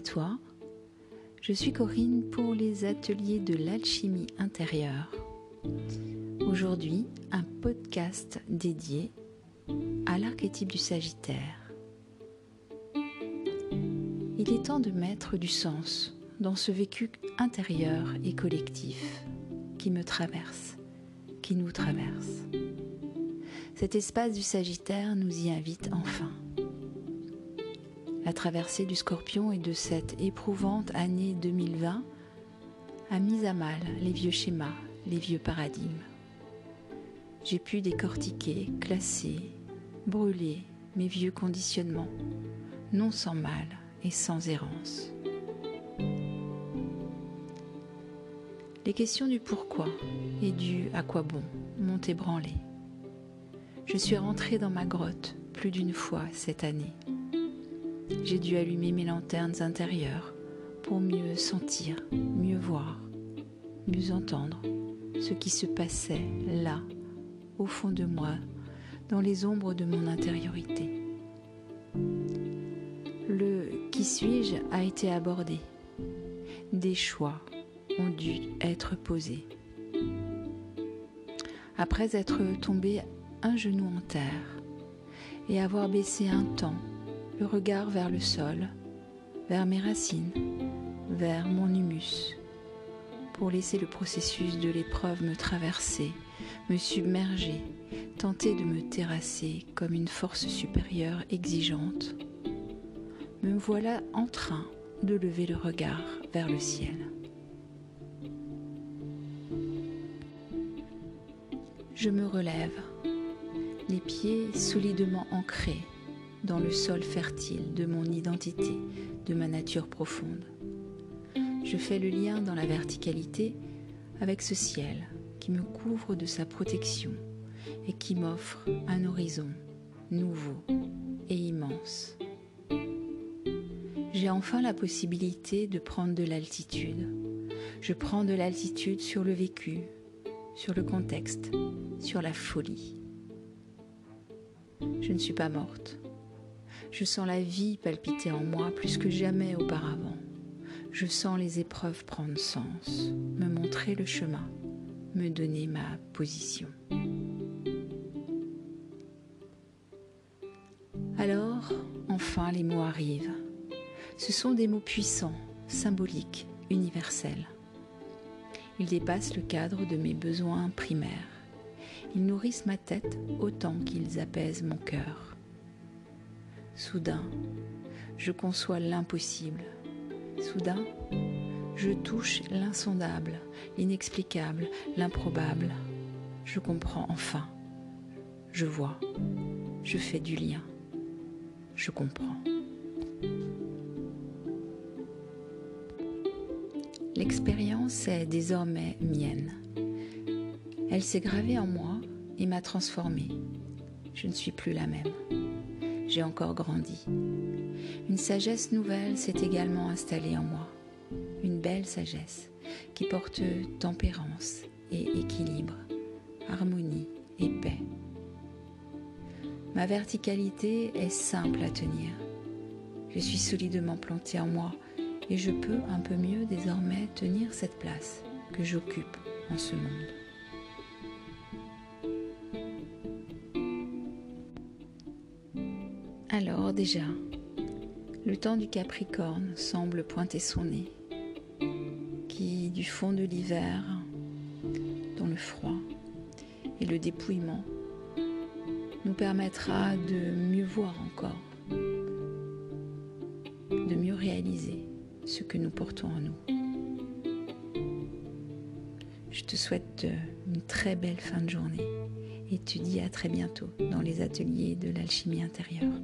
toi. Je suis Corinne pour les ateliers de l'alchimie intérieure. Aujourd'hui, un podcast dédié à l'archétype du Sagittaire. Il est temps de mettre du sens dans ce vécu intérieur et collectif qui me traverse, qui nous traverse. Cet espace du Sagittaire nous y invite enfin. La traversée du scorpion et de cette éprouvante année 2020 a mis à mal les vieux schémas, les vieux paradigmes. J'ai pu décortiquer, classer, brûler mes vieux conditionnements, non sans mal et sans errance. Les questions du pourquoi et du à quoi bon m'ont ébranlé. Je suis rentrée dans ma grotte plus d'une fois cette année j'ai dû allumer mes lanternes intérieures pour mieux sentir, mieux voir, mieux entendre ce qui se passait là, au fond de moi, dans les ombres de mon intériorité. Le qui suis-je a été abordé. Des choix ont dû être posés. Après être tombé un genou en terre et avoir baissé un temps le regard vers le sol, vers mes racines, vers mon humus, pour laisser le processus de l'épreuve me traverser, me submerger, tenter de me terrasser comme une force supérieure exigeante. Me voilà en train de lever le regard vers le ciel. Je me relève, les pieds solidement ancrés dans le sol fertile de mon identité, de ma nature profonde. Je fais le lien dans la verticalité avec ce ciel qui me couvre de sa protection et qui m'offre un horizon nouveau et immense. J'ai enfin la possibilité de prendre de l'altitude. Je prends de l'altitude sur le vécu, sur le contexte, sur la folie. Je ne suis pas morte. Je sens la vie palpiter en moi plus que jamais auparavant. Je sens les épreuves prendre sens, me montrer le chemin, me donner ma position. Alors, enfin, les mots arrivent. Ce sont des mots puissants, symboliques, universels. Ils dépassent le cadre de mes besoins primaires. Ils nourrissent ma tête autant qu'ils apaisent mon cœur. Soudain, je conçois l'impossible. Soudain, je touche l'insondable, l'inexplicable, l'improbable. Je comprends enfin. Je vois. Je fais du lien. Je comprends. L'expérience est désormais mienne. Elle s'est gravée en moi et m'a transformée. Je ne suis plus la même j'ai encore grandi. Une sagesse nouvelle s'est également installée en moi, une belle sagesse qui porte tempérance et équilibre, harmonie et paix. Ma verticalité est simple à tenir. Je suis solidement plantée en moi et je peux un peu mieux désormais tenir cette place que j'occupe en ce monde. Alors déjà, le temps du Capricorne semble pointer son nez, qui du fond de l'hiver, dans le froid et le dépouillement, nous permettra de mieux voir encore, de mieux réaliser ce que nous portons en nous. Je te souhaite une très belle fin de journée et te dis à très bientôt dans les ateliers de l'alchimie intérieure.